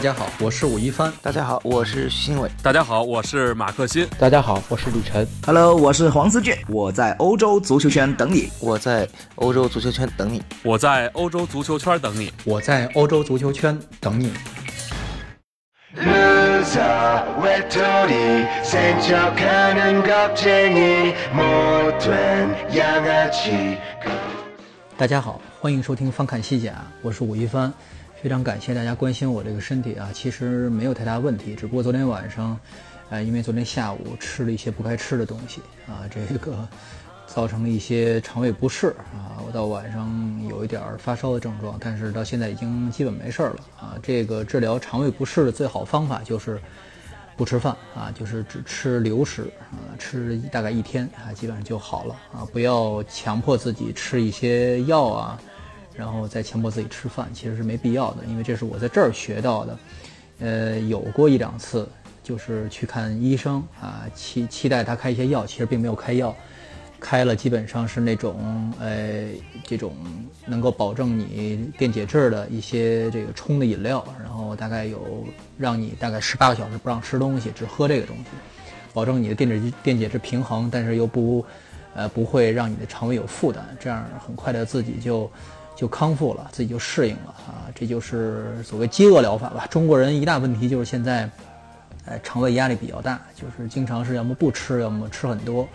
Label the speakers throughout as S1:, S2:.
S1: 大家好，我是武一帆。
S2: 大家好，我是徐新伟。
S3: 大家好，我是马克新。
S4: 大家好，我是李晨。
S5: Hello，我是黄思俊。我在欧洲足球圈等你。
S2: 我在欧洲足球圈等你。
S3: 我在欧洲足球圈等你。
S1: 我在欧洲足球圈等你。大家好，欢迎收听翻看西甲，我是武一帆。非常感谢大家关心我这个身体啊，其实没有太大问题，只不过昨天晚上，呃，因为昨天下午吃了一些不该吃的东西啊，这个造成了一些肠胃不适啊，我到晚上有一点发烧的症状，但是到现在已经基本没事了啊。这个治疗肠胃不适的最好方法就是不吃饭啊，就是只吃流食啊，吃大概一天啊，基本上就好了啊，不要强迫自己吃一些药啊。然后再强迫自己吃饭，其实是没必要的，因为这是我在这儿学到的。呃，有过一两次，就是去看医生啊，期期待他开一些药，其实并没有开药，开了基本上是那种呃这种能够保证你电解质的一些这个冲的饮料，然后大概有让你大概十八个小时不让吃东西，只喝这个东西，保证你的电解质电解质平衡，但是又不呃不会让你的肠胃有负担，这样很快的自己就。就康复了，自己就适应了啊，这就是所谓饥饿疗法吧。中国人一大问题就是现在，呃，肠胃压力比较大，就是经常是要么不吃，要么吃很多，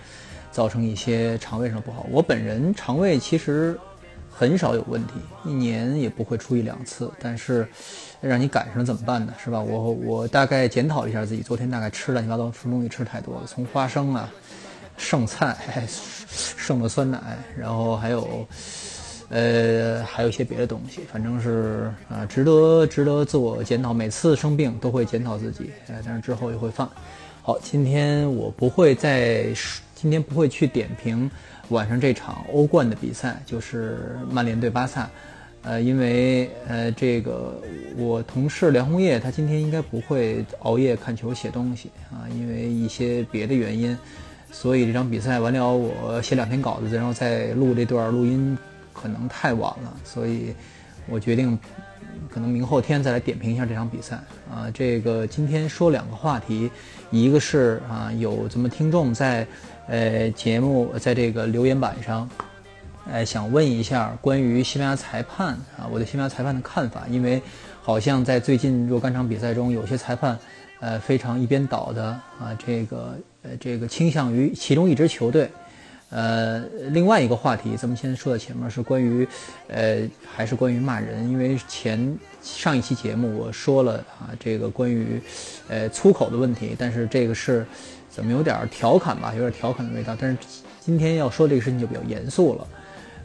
S1: 造成一些肠胃上不好。我本人肠胃其实很少有问题，一年也不会出一两次，但是让你赶上了怎么办呢？是吧？我我大概检讨了一下自己，昨天大概吃乱七八糟什么东西吃太多了，从花生啊、剩菜、剩的酸奶，然后还有。呃，还有一些别的东西，反正是啊，值得值得自我检讨。每次生病都会检讨自己，呃，但是之后又会犯。好，今天我不会再，今天不会去点评晚上这场欧冠的比赛，就是曼联对巴萨。呃，因为呃，这个我同事梁红叶他今天应该不会熬夜看球写东西啊，因为一些别的原因，所以这场比赛完了，我写两篇稿子，然后再录这段录音。可能太晚了，所以我决定可能明后天再来点评一下这场比赛啊。这个今天说两个话题，一个是啊，有咱们听众在呃节目在这个留言板上，呃想问一下关于西班牙裁判啊，我对西班牙裁判的看法，因为好像在最近若干场比赛中，有些裁判呃非常一边倒的啊，这个呃这个倾向于其中一支球队。呃，另外一个话题，咱们先说到前面是关于，呃，还是关于骂人，因为前上一期节目我说了啊，这个关于，呃，粗口的问题，但是这个是怎么有点调侃吧，有点调侃的味道。但是今天要说这个事情就比较严肃了，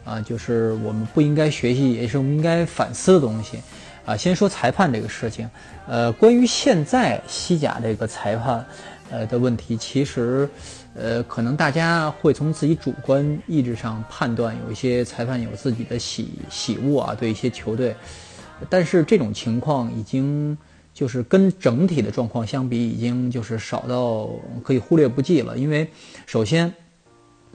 S1: 啊，就是我们不应该学习，也是我们应该反思的东西，啊，先说裁判这个事情，呃，关于现在西甲这个裁判，呃的问题，其实。呃，可能大家会从自己主观意志上判断，有一些裁判有自己的喜喜恶啊，对一些球队，但是这种情况已经就是跟整体的状况相比，已经就是少到可以忽略不计了。因为首先，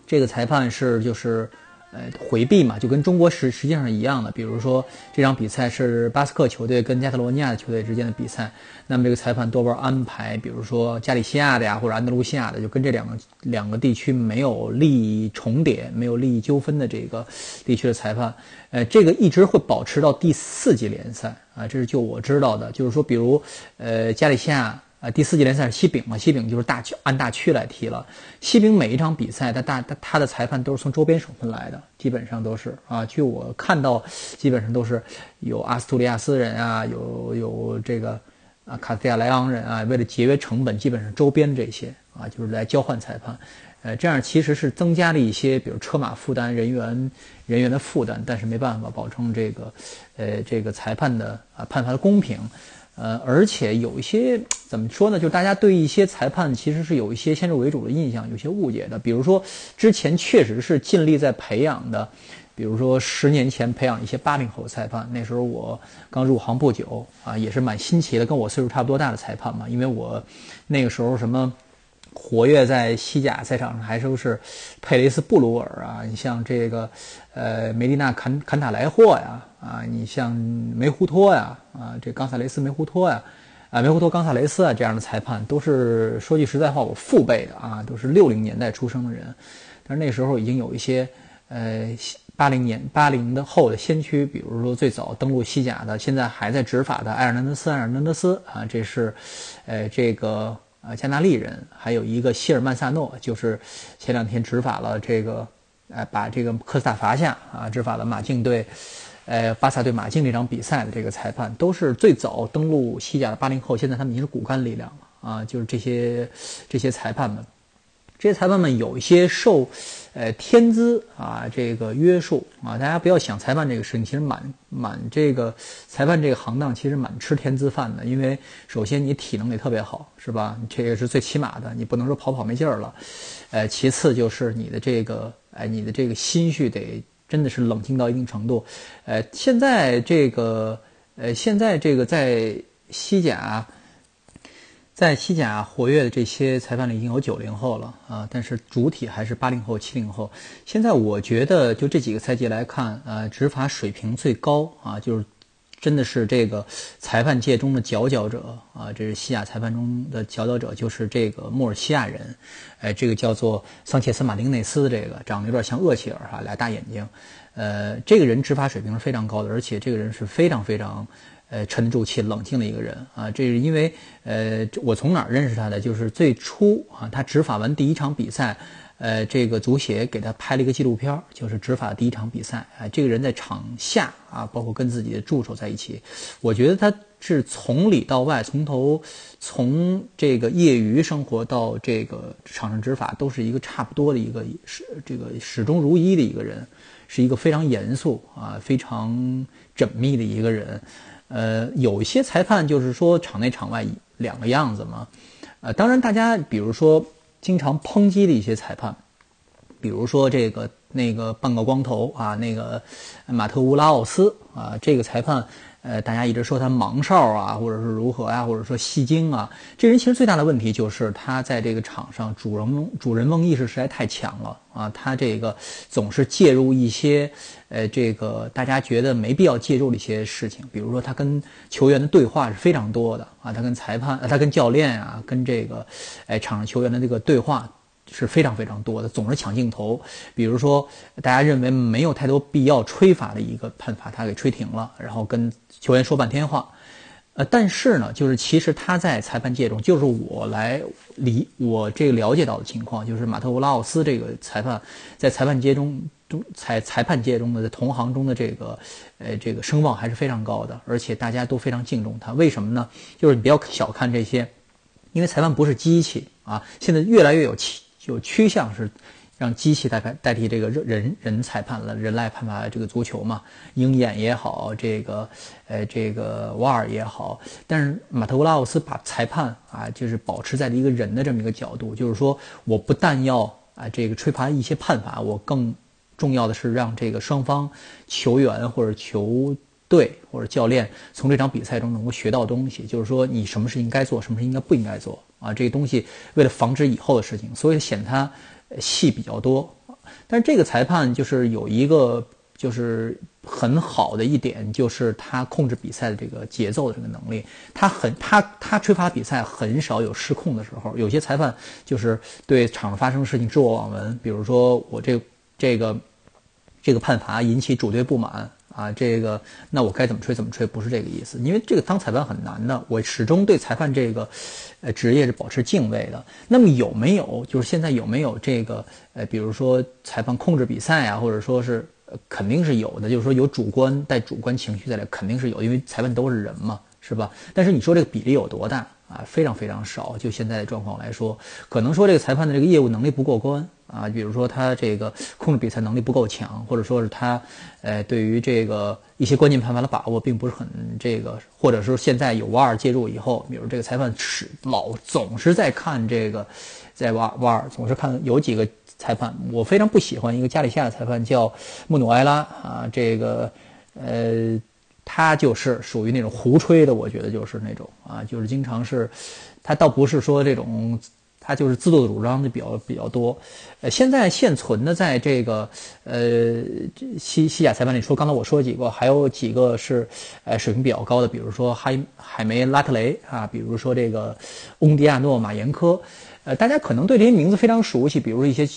S1: 这个裁判是就是。呃，回避嘛，就跟中国实实际上是一样的。比如说这场比赛是巴斯克球队跟加泰罗尼亚的球队之间的比赛，那么这个裁判多半安排，比如说加利西亚的呀，或者安德鲁西亚的，就跟这两个两个地区没有利益重叠、没有利益纠纷的这个地区的裁判。呃，这个一直会保持到第四级联赛啊，这是就我知道的。就是说，比如呃，加利西亚。啊，第四级联赛是西丙嘛？西丙就是大区，按大区来踢了。西丙每一场比赛，他大他他的裁判都是从周边省份来的，基本上都是啊。据我看到，基本上都是有阿斯图利亚斯人啊，有有这个啊卡斯蒂亚莱昂人啊。为了节约成本，基本上周边这些啊，就是来交换裁判。呃，这样其实是增加了一些，比如车马负担、人员人员的负担，但是没办法保证这个呃这个裁判的啊判罚的公平。呃，而且有一些怎么说呢？就大家对一些裁判其实是有一些先入为主的印象，有些误解的。比如说，之前确实是尽力在培养的，比如说十年前培养一些八零后裁判，那时候我刚入行不久啊，也是蛮新奇的，跟我岁数差不多大的裁判嘛。因为我那个时候什么活跃在西甲赛场上还都是佩雷斯布鲁尔啊，你像这个呃梅利纳坎坎塔莱霍呀，啊你像梅胡托呀，啊，这冈萨雷斯梅胡托呀，啊，梅胡托冈萨雷斯啊，这样的裁判都是说句实在话，我父辈的啊，都是六零年代出生的人，但是那时候已经有一些呃八零年八零的后的先驱，比如说最早登陆西甲的，现在还在执法的埃尔南德斯埃尔南德斯啊，这是呃这个。啊，加纳利人，还有一个希尔曼萨诺，就是前两天执法了这个，呃，把这个科斯塔罚下啊，执法了马竞队，呃，巴萨对马竞这场比赛的这个裁判，都是最早登陆西甲的八零后，现在他们已经是骨干力量了啊，就是这些这些裁判们。这些裁判们有一些受，呃，天资啊这个约束啊，大家不要想裁判这个事情，其实蛮蛮这个裁判这个行当其实蛮吃天资饭的，因为首先你体能得特别好，是吧？这也是最起码的，你不能说跑跑没劲儿了，呃，其次就是你的这个，哎，你的这个心绪得真的是冷静到一定程度，呃，现在这个，呃，现在这个在西甲。在西甲活跃的这些裁判里，已经有九零后了啊，但是主体还是八零后、七零后。现在我觉得，就这几个赛季来看，呃，执法水平最高啊，就是真的是这个裁判界中的佼佼者啊，这是西甲裁判中的佼佼者，就是这个莫尔西亚人，哎，这个叫做桑切斯马丁内斯的，这个长得有点像厄齐尔哈，俩大眼睛，呃，这个人执法水平是非常高的，而且这个人是非常非常。呃，沉得住气、冷静的一个人啊，这是因为呃，我从哪儿认识他的？就是最初啊，他执法完第一场比赛，呃，这个足协给他拍了一个纪录片，就是执法第一场比赛。啊，这个人在场下啊，包括跟自己的助手在一起，我觉得他是从里到外，从头从这个业余生活到这个场上执法，都是一个差不多的一个始这个始终如一的一个人，是一个非常严肃啊、非常缜密的一个人。呃，有一些裁判就是说场内场外两个样子嘛，呃，当然大家比如说经常抨击的一些裁判，比如说这个那个半个光头啊，那个马特乌拉奥斯啊，这个裁判。呃，大家一直说他盲哨啊，或者是如何呀，或者说戏精啊，这人其实最大的问题就是他在这个场上主人翁主人翁意识实在太强了啊，他这个总是介入一些呃，这个大家觉得没必要介入的一些事情，比如说他跟球员的对话是非常多的啊，他跟裁判，他跟教练啊，跟这个哎场上球员的这个对话。是非常非常多的，总是抢镜头。比如说，大家认为没有太多必要吹罚的一个判罚，他给吹停了，然后跟球员说半天话。呃，但是呢，就是其实他在裁判界中，就是我来理我这个了解到的情况，就是马特乌拉奥斯这个裁判在裁判界中中裁裁判界中的在同行中的这个呃这个声望还是非常高的，而且大家都非常敬重他。为什么呢？就是你不要小看这些，因为裁判不是机器啊，现在越来越有就趋向是让机器代代替这个人人裁判了，人来判罚这个足球嘛，鹰眼也好，这个呃这个瓦尔也好，但是马特乌拉奥斯把裁判啊，就是保持在了一个人的这么一个角度，就是说我不但要啊这个吹罚一些判罚，我更重要的是让这个双方球员或者球队或者教练从这场比赛中能够学到东西，就是说你什么事应该做，什么事应该不应该做。啊，这个东西为了防止以后的事情，所以显他戏比较多。但是这个裁判就是有一个就是很好的一点，就是他控制比赛的这个节奏的这个能力。他很他他吹罚比赛很少有失控的时候。有些裁判就是对场上发生的事情知我罔闻，比如说我这这个这个判罚引起主队不满。啊，这个那我该怎么吹怎么吹，不是这个意思。因为这个当裁判很难的，我始终对裁判这个，呃，职业是保持敬畏的。那么有没有，就是现在有没有这个，呃，比如说裁判控制比赛啊，或者说是，肯定是有的。就是说有主观带主观情绪在里，肯定是有，因为裁判都是人嘛，是吧？但是你说这个比例有多大啊？非常非常少。就现在的状况来说，可能说这个裁判的这个业务能力不过关。啊，比如说他这个控制比赛能力不够强，或者说是他，呃，对于这个一些关键判罚的把握并不是很这个，或者说现在有瓦尔介入以后，比如这个裁判是老总是在看这个，在瓦瓦尔总是看有几个裁判，我非常不喜欢一个加里西亚的裁判叫穆努埃拉啊，这个呃，他就是属于那种胡吹的，我觉得就是那种啊，就是经常是，他倒不是说这种。他就是自作主张的比较比较多。呃，现在现存的在这个呃西西甲裁判里说，刚才我说几个，还有几个是呃水平比较高的，比如说海海梅拉特雷啊，比如说这个翁迪亚诺马延科。呃，大家可能对这些名字非常熟悉，比如一些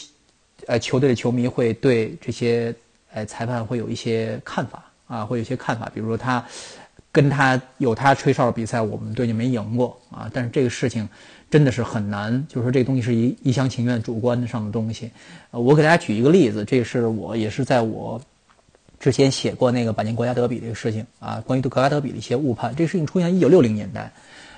S1: 呃球队的球迷会对这些呃裁判会有一些看法啊，会有些看法，比如说他跟他有他吹哨的比赛，我们队就没赢过啊。但是这个事情真的是很难，就是说这个东西是一一厢情愿、主观上的东西。我给大家举一个例子，这是我也是在我之前写过那个百年国家德比这个事情啊，关于国家德比的一些误判。这个事情出现一九六零年代。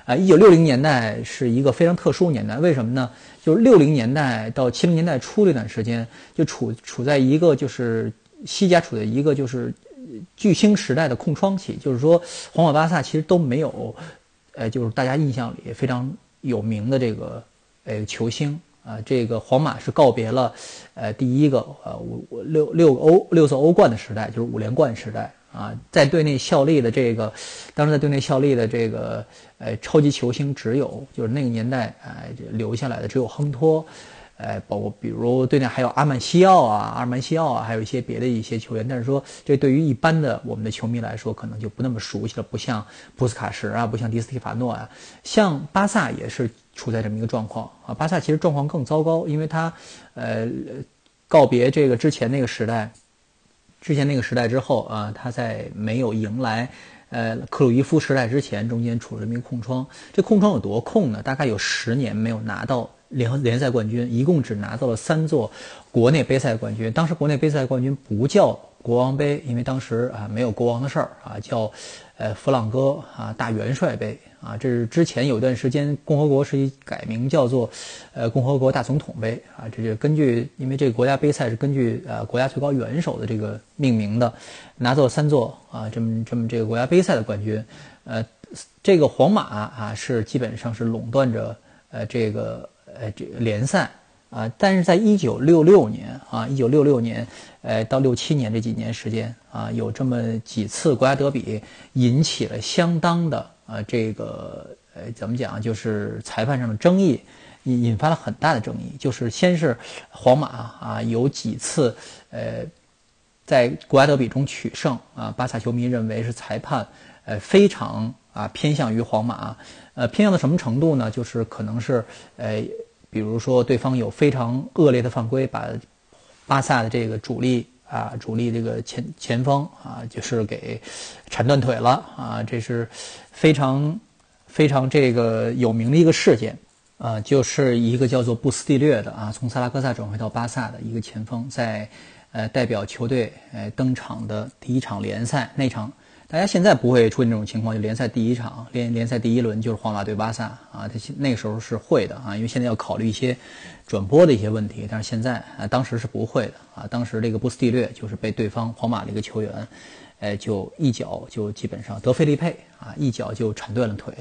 S1: 啊，一九六零年代是一个非常特殊年代，为什么呢？就是六零年代到七零年代初这段时间，就处处在一个就是西甲处在一个就是巨星时代的空窗期，就是说皇马、巴萨其实都没有，呃，就是大家印象里非常有名的这个呃球星啊。这个皇马是告别了呃第一个呃五六六欧六次欧冠的时代，就是五连冠时代。啊，在队内效力的这个，当时在队内效力的这个，呃，超级球星只有就是那个年代，哎，留下来的只有亨托，哎，包括比如队内还有阿曼西奥啊，阿曼西奥啊，还有一些别的一些球员。但是说，这对于一般的我们的球迷来说，可能就不那么熟悉了，不像布斯卡什啊，不像迪斯蒂法诺啊，像巴萨也是处在这么一个状况啊。巴萨其实状况更糟糕，因为他，呃，告别这个之前那个时代。之前那个时代之后啊，他在没有迎来，呃，克鲁伊夫时代之前，中间处了这么一个空窗。这空窗有多空呢？大概有十年没有拿到联联赛冠军，一共只拿到了三座国内杯赛冠军。当时国内杯赛冠军不叫国王杯，因为当时啊没有国王的事儿啊，叫呃弗朗哥啊大元帅杯。啊，这是之前有段时间，共和国是以改名叫做，呃，共和国大总统杯啊。这就根据，因为这个国家杯赛是根据呃国家最高元首的这个命名的，拿走三座啊，这么这么这个国家杯赛的冠军。呃，这个皇马啊是基本上是垄断着呃这个呃这个联赛啊。但是在一九六六年啊，一九六六年呃到六七年这几年时间啊，有这么几次国家德比引起了相当的。呃，这个呃，怎么讲？就是裁判上的争议，引引发了很大的争议。就是先是皇马啊，有几次呃，在国家德比中取胜啊，巴萨球迷认为是裁判呃非常啊偏向于皇马，呃偏向到什么程度呢？就是可能是呃，比如说对方有非常恶劣的犯规，把巴萨的这个主力。啊，主力这个前前锋啊，就是给铲断腿了啊，这是非常非常这个有名的一个事件啊，就是一个叫做布斯蒂略的啊，从萨拉戈萨转回到巴萨的一个前锋，在呃代表球队呃登场的第一场联赛那场。大家现在不会出现这种情况，就联赛第一场联联赛第一轮就是皇马对巴萨啊，他那个时候是会的啊，因为现在要考虑一些转播的一些问题，但是现在啊，当时是不会的啊，当时这个布斯蒂略就是被对方皇马的一个球员，呃，就一脚就基本上德菲利佩啊，一脚就铲断了腿，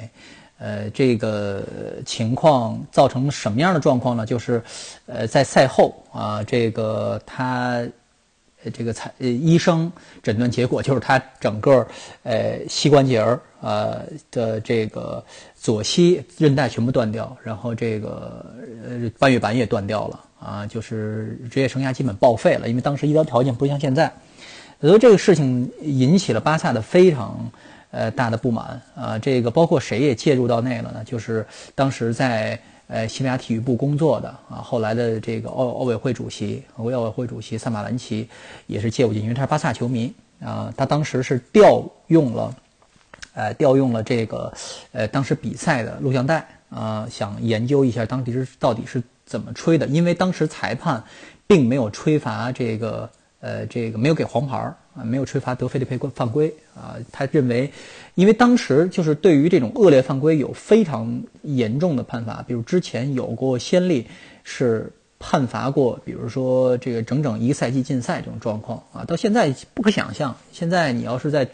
S1: 呃，这个情况造成什么样的状况呢？就是，呃，在赛后啊，这个他。呃，这个采呃医生诊断结果就是他整个呃膝关节儿呃的这个左膝韧带全部断掉，然后这个呃半月板也断掉了啊，就是职业生涯基本报废了。因为当时医疗条件不像现在，所以这个事情引起了巴萨的非常呃大的不满啊。这个包括谁也介入到内了呢？就是当时在。呃，西班牙体育部工作的啊，后来的这个奥奥委会主席，奥委会主席萨马兰奇也是介入进，因为他是巴萨球迷啊，他当时是调用了，呃，调用了这个呃当时比赛的录像带啊，想研究一下当时到底是怎么吹的，因为当时裁判并没有吹罚这个呃这个没有给黄牌啊，没有吹罚德菲利佩犯规啊，他认为。因为当时就是对于这种恶劣犯规有非常严重的判罚，比如之前有过先例，是判罚过，比如说这个整整一个赛季禁赛这种状况啊，到现在不可想象。现在你要是在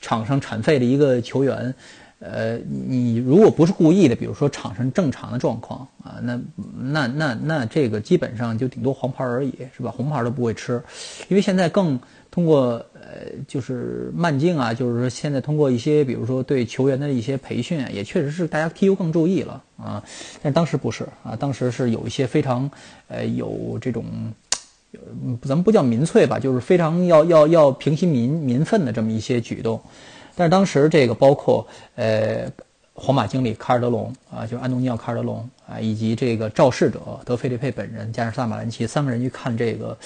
S1: 场上铲废了一个球员，呃，你如果不是故意的，比如说场上正常的状况啊，那那那那这个基本上就顶多黄牌而已，是吧？红牌都不会吃，因为现在更通过。呃，就是慢镜啊，就是说现在通过一些，比如说对球员的一些培训啊，也确实是大家踢球更注意了啊，但当时不是啊，当时是有一些非常呃有这种，咱们不叫民粹吧，就是非常要要要平息民民愤的这么一些举动。但是当时这个包括呃皇马经理卡尔德隆啊，就是安东尼奥卡尔德隆啊，以及这个肇事者德菲利佩本人加上萨马兰奇三个人去看这个，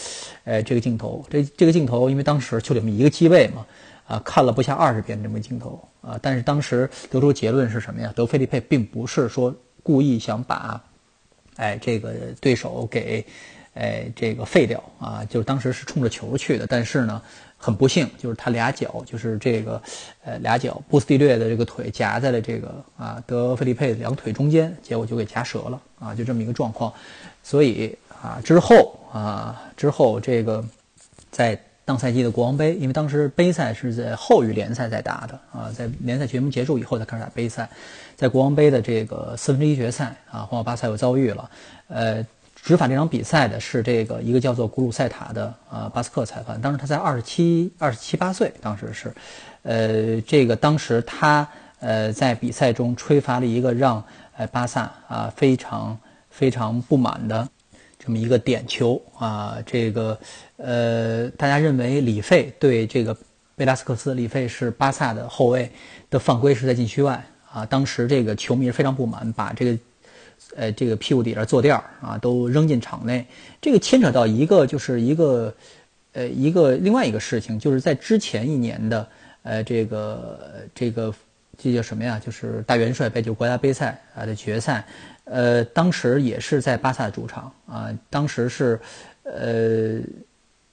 S1: 呃这个镜头，这这个镜头因为当时就这么一个机位嘛。啊，看了不下二十遍这么镜头啊，但是当时得出结论是什么呀？德菲利佩并不是说故意想把，哎，这个对手给，哎，这个废掉啊，就是当时是冲着球去的。但是呢，很不幸，就是他俩脚，就是这个，呃，俩脚，布斯蒂略的这个腿夹在了这个啊德菲利佩两腿中间，结果就给夹折了啊，就这么一个状况。所以啊，之后啊，之后这个在。当赛季的国王杯，因为当时杯赛是在后于联赛在打的啊，在联赛节目结束以后才开始打杯赛，在国王杯的这个四分之一决赛啊，皇马巴萨又遭遇了。呃，执法这场比赛的是这个一个叫做古鲁塞塔的啊巴斯克裁判，当时他在二十七、二十七八岁，当时是，呃，这个当时他呃在比赛中吹罚了一个让呃巴萨啊非常非常不满的。这么一个点球啊，这个呃，大家认为里费对这个贝拉斯克斯，里费是巴萨的后卫的犯规是在禁区外啊。当时这个球迷非常不满，把这个呃这个屁股底下坐垫儿啊都扔进场内。这个牵扯到一个就是一个呃一个另外一个事情，就是在之前一年的呃这个这个这叫什么呀？就是大元帅杯，就国家杯赛啊的决赛。呃，当时也是在巴萨主场啊，当时是，呃，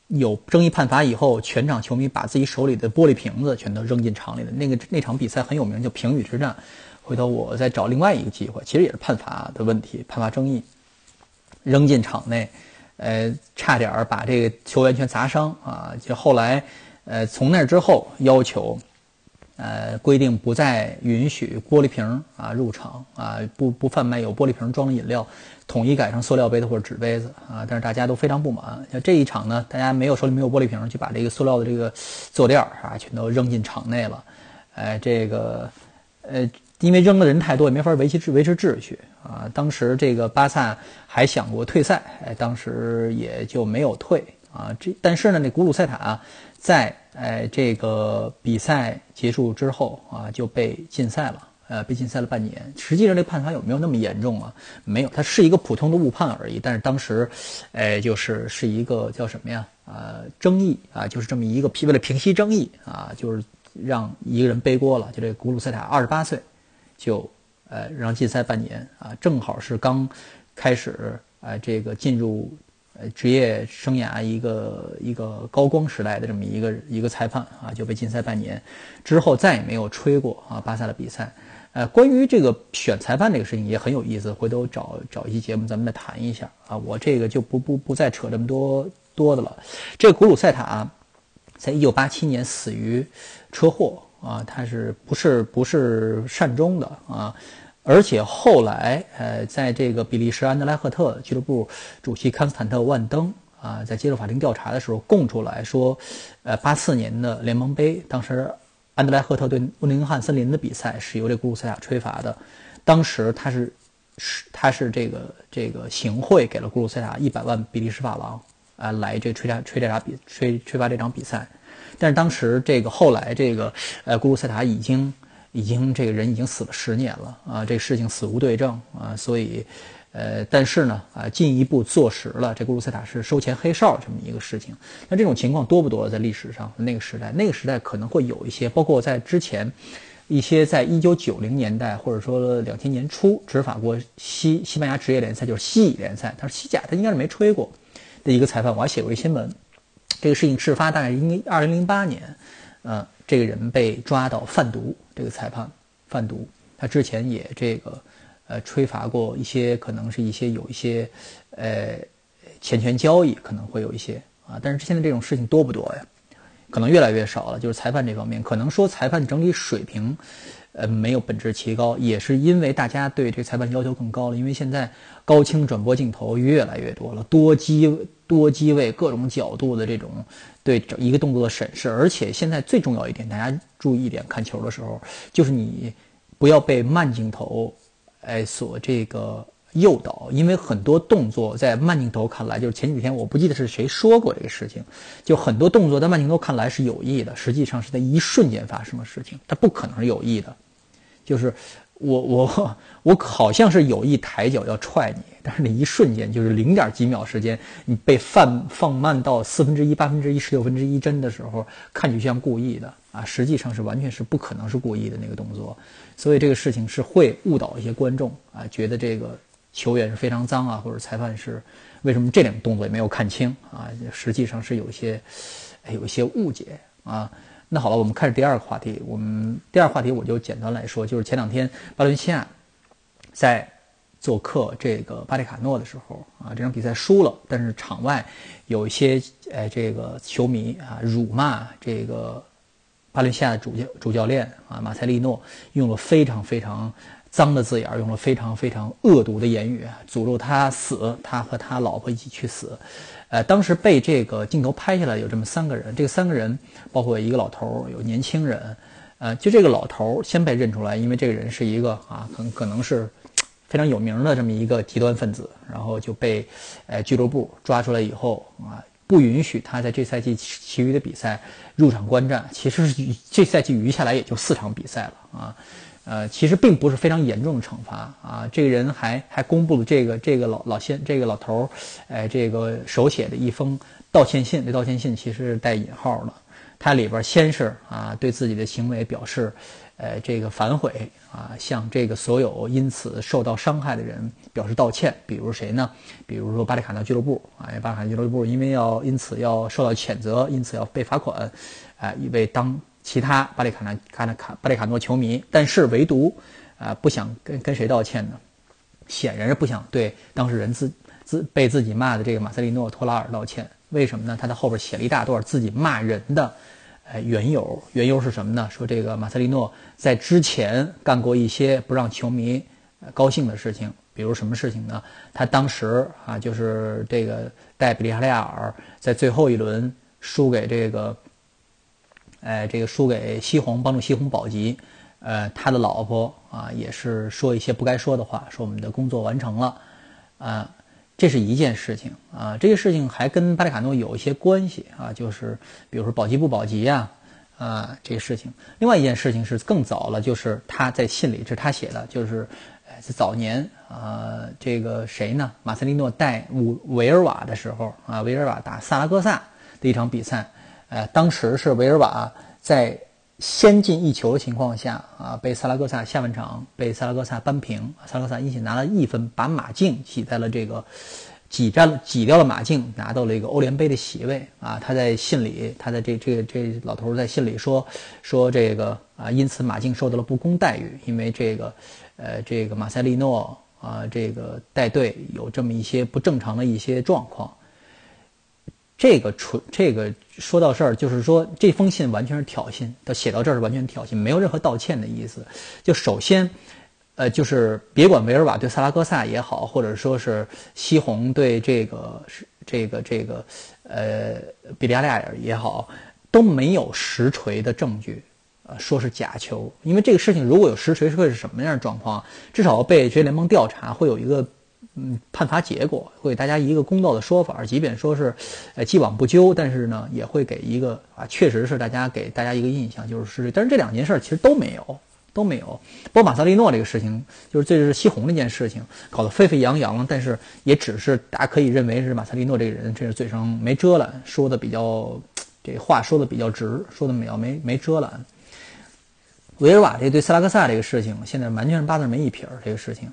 S1: 有争议判罚以后，全场球迷把自己手里的玻璃瓶子全都扔进场里的那个那场比赛很有名，叫平语之战。回头我再找另外一个机会，其实也是判罚的问题，判罚争议，扔进场内，呃，差点把这个球员全砸伤啊！就后来，呃，从那之后要求。呃，规定不再允许玻璃瓶啊入场啊，不不贩卖有玻璃瓶装的饮料，统一改成塑料杯子或者纸杯子啊。但是大家都非常不满。像这一场呢，大家没有手里没有玻璃瓶，就把这个塑料的这个坐垫啊，全都扔进场内了。哎，这个呃，因为扔的人太多，也没法维持维持秩序啊。当时这个巴萨还想过退赛，哎，当时也就没有退啊。这但是呢，那古鲁塞塔在。哎，这个比赛结束之后啊，就被禁赛了，呃，被禁赛了半年。实际上，这判罚有没有那么严重啊？没有，它是一个普通的误判而已。但是当时，哎，就是是一个叫什么呀？呃，争议啊，就是这么一个为了平息争议啊，就是让一个人背锅了。就这古鲁塞塔二十八岁，就呃让禁赛半年啊，正好是刚开始啊，这个进入。呃，职业生涯一个一个高光时代的这么一个一个裁判啊，就被禁赛半年，之后再也没有吹过啊巴萨的比赛。呃，关于这个选裁判这个事情也很有意思，回头找找一期节目咱们再谈一下啊。我这个就不不不再扯这么多多的了。这个古鲁塞塔在一九八七年死于车祸啊，他是不是不是善终的啊？而且后来，呃，在这个比利时安德莱赫特俱乐部主席康斯坦特万登啊，在接受法庭调查的时候供出来说，呃，八四年的联盟杯，当时安德莱赫特对诺丁汉森林的比赛是由这古鲁塞塔吹罚的，当时他是是他是这个这个行贿给了古鲁塞塔一百万比利时法郎啊，来这吹罚吹这场比吹吹罚这场比赛，但是当时这个后来这个呃古鲁塞塔已经。已经这个人已经死了十年了啊，这个事情死无对证啊，所以，呃，但是呢啊，进一步坐实了这古鲁塞塔是收钱黑哨这么一个事情。那这种情况多不多？在历史上那个时代，那个时代可能会有一些，包括在之前一些在一九九零年代或者说两千年初执法过西西班牙职业联赛，就是西乙联赛，他是西甲，他应该是没吹过的一个裁判，我还写过一新闻。这个事情事发大概应该二零零八年，嗯。这个人被抓到贩毒，这个裁判贩毒，他之前也这个，呃，吹罚过一些，可能是一些有一些，呃，钱权交易可能会有一些啊，但是现在这种事情多不多呀？可能越来越少了。就是裁判这方面，可能说裁判整体水平，呃，没有本质提高，也是因为大家对这个裁判要求更高了。因为现在高清转播镜头越来越多了，多机多机位各种角度的这种。对整一个动作的审视，而且现在最重要一点，大家注意一点，看球的时候，就是你不要被慢镜头，哎所这个诱导，因为很多动作在慢镜头看来，就是前几天我不记得是谁说过这个事情，就很多动作在慢镜头看来是有意的，实际上是在一瞬间发生的事情，它不可能是有意的，就是我我我好像是有意抬脚要踹你，但是那一瞬间就是零点几秒时间，你被放放慢到四分之一、八分之一、十六分之一帧的时候，看就像故意的啊，实际上是完全是不可能是故意的那个动作，所以这个事情是会误导一些观众啊，觉得这个。球员是非常脏啊，或者裁判是为什么这两个动作也没有看清啊？实际上是有一些有一些误解啊。那好了，我们开始第二个话题。我们第二个话题我就简单来说，就是前两天巴伦西亚在做客这个巴里卡诺的时候啊，这场比赛输了，但是场外有一些哎这个球迷啊辱骂这个巴伦西亚的主教主教练啊马塞利诺，用了非常非常。脏的字眼用了非常非常恶毒的言语，诅咒他死，他和他老婆一起去死。呃，当时被这个镜头拍下来有这么三个人，这个三个人包括一个老头，有年轻人。呃，就这个老头先被认出来，因为这个人是一个啊，可能可能是非常有名的这么一个极端分子，然后就被呃俱乐部抓出来以后啊，不允许他在这赛季其余的比赛入场观战。其实这赛季余下来也就四场比赛了啊。呃，其实并不是非常严重的惩罚啊。这个人还还公布了这个这个老老先这个老头儿，哎，这个手写的一封道歉信。这道歉信其实是带引号的，它里边先是啊对自己的行为表示，呃，这个反悔啊，向这个所有因此受到伤害的人表示道歉。比如谁呢？比如说巴里卡纳俱乐部啊，巴里卡纳俱乐部因为要因此要受到谴责，因此要被罚款，啊，一位当。其他巴里卡纳卡纳卡巴里卡诺球迷，但是唯独啊不想跟跟谁道歉呢？显然是不想对当事人自自被自己骂的这个马塞利诺托拉尔道歉。为什么呢？他在后边写了一大段自己骂人的呃缘由。缘由是什么呢？说这个马塞利诺在之前干过一些不让球迷高兴的事情，比如什么事情呢？他当时啊就是这个带比利亚雷亚尔在最后一轮输给这个。哎，这个输给西红，帮助西红保级。呃，他的老婆啊，也是说一些不该说的话，说我们的工作完成了。啊，这是一件事情啊。这个事情还跟巴里卡诺有一些关系啊，就是比如说保级不保级呀，啊，这个事情。另外一件事情是更早了，就是他在信里，这是他写的，就是在早年啊，这个谁呢？马塞利诺带维维尔瓦的时候啊，维尔瓦打萨拉戈萨的一场比赛。呃，当时是维尔瓦在先进一球的情况下啊，被萨拉戈萨下半场被萨拉戈萨扳平，萨拉戈萨因此拿了一分，把马竞挤在了这个挤占挤掉了马竞，拿到了一个欧联杯的席位啊。他在信里，他在这这这老头在信里说说这个啊，因此马竞受到了不公待遇，因为这个呃这个马塞利诺啊这个带队有这么一些不正常的一些状况。这个纯这个说到事儿，就是说这封信完全是挑衅，他写到这儿是完全挑衅，没有任何道歉的意思。就首先，呃，就是别管维尔瓦对萨拉戈萨也好，或者说是西红对这个是这个这个呃比利亚雷尔也好，都没有实锤的证据，呃，说是假球。因为这个事情如果有实锤，会是什么样的状况？至少要被职业联盟调查，会有一个。嗯，判罚结果会给大家一个公道的说法，即便说是，呃，既往不咎，但是呢，也会给一个啊，确实是大家给大家一个印象，就是是。但是这两件事儿其实都没有，都没有。包括马萨利诺这个事情，就是这是西红那件事情，搞得沸沸扬扬，但是也只是大家可以认为是马萨利诺这个人，这是嘴上没遮拦，说的比较这话说的比较直，说的没有没没遮拦。维尔瓦这对斯拉克萨这个事情，现在完全是八字没一撇儿，这个事情。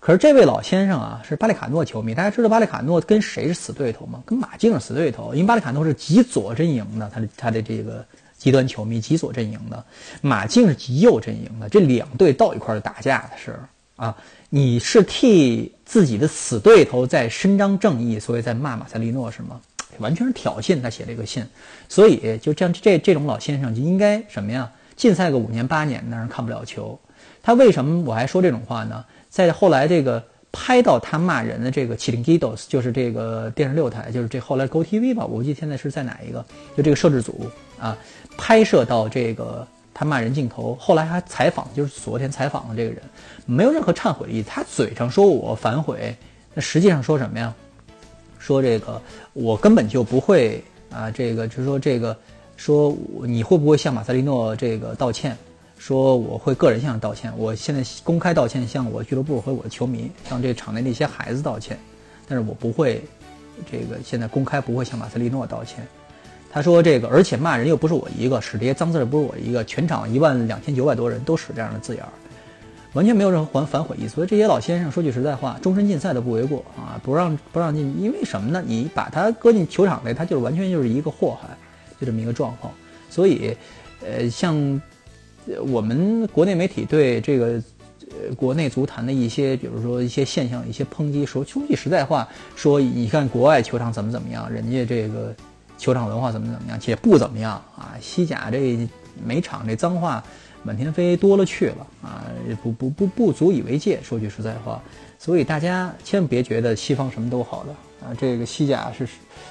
S1: 可是这位老先生啊，是巴里卡诺球迷。大家知道巴里卡诺跟谁是死对头吗？跟马竞是死对头。因为巴里卡诺是极左阵营的，他的他的这个极端球迷，极左阵营的。马竞是极右阵营的。这两队到一块儿打架的事儿啊，你是替自己的死对头在伸张正义，所以在骂马塞利诺是吗？完全是挑衅。他写这个信，所以就这样这这种老先生就应该什么呀？禁赛个五年八年，让人看不了球。他为什么我还说这种话呢？在后来这个拍到他骂人的这个《麒麟 g i d o s 就是这个电视六台，就是这后来 Go TV 吧，我记得现在是在哪一个，就这个摄制组啊，拍摄到这个他骂人镜头，后来还采访，就是昨天采访的这个人，没有任何忏悔意。他嘴上说我反悔，那实际上说什么呀？说这个我根本就不会啊，这个就是说这个说你会不会向马塞利诺这个道歉？说我会个人向道歉，我现在公开道歉，向我俱乐部和我的球迷，向这场内的一些孩子道歉，但是我不会这个现在公开不会向马塞利诺道歉。他说这个，而且骂人又不是我一个，使这些脏字儿不是我一个，全场一万两千九百多人都使这样的字眼儿，完全没有任何还反悔意思。所以这些老先生说句实在话，终身禁赛都不为过啊！不让不让进，因为什么呢？你把他搁进球场内，他就是完全就是一个祸害，就这么一个状况。所以，呃，像。我们国内媒体对这个国内足坛的一些，比如说一些现象、一些抨击，说说句实在话，说你看国外球场怎么怎么样，人家这个球场文化怎么怎么样，且不怎么样啊。西甲这每场这脏话满天飞多了去了啊，不不不不足以为戒。说句实在话，所以大家千万别觉得西方什么都好的啊，这个西甲是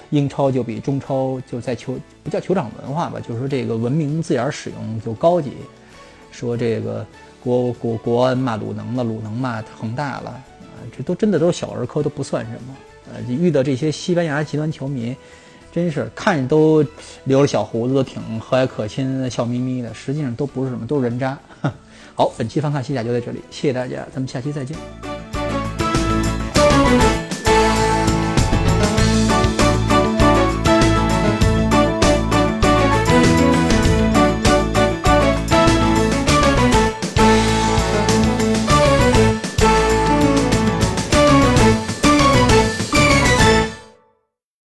S1: 英超就比中超就在球不叫球场文化吧，就是说这个文明字眼使用就高级。说这个国国国安骂鲁能了，鲁能骂恒大了，啊，这都真的都是小儿科，都不算什么。呃，遇到这些西班牙极端球迷，真是看着都留着小胡子，都挺和蔼可亲、笑眯眯的，实际上都不是什么，都是人渣。好，本期翻看西甲就在这里，谢谢大家，咱们下期再见。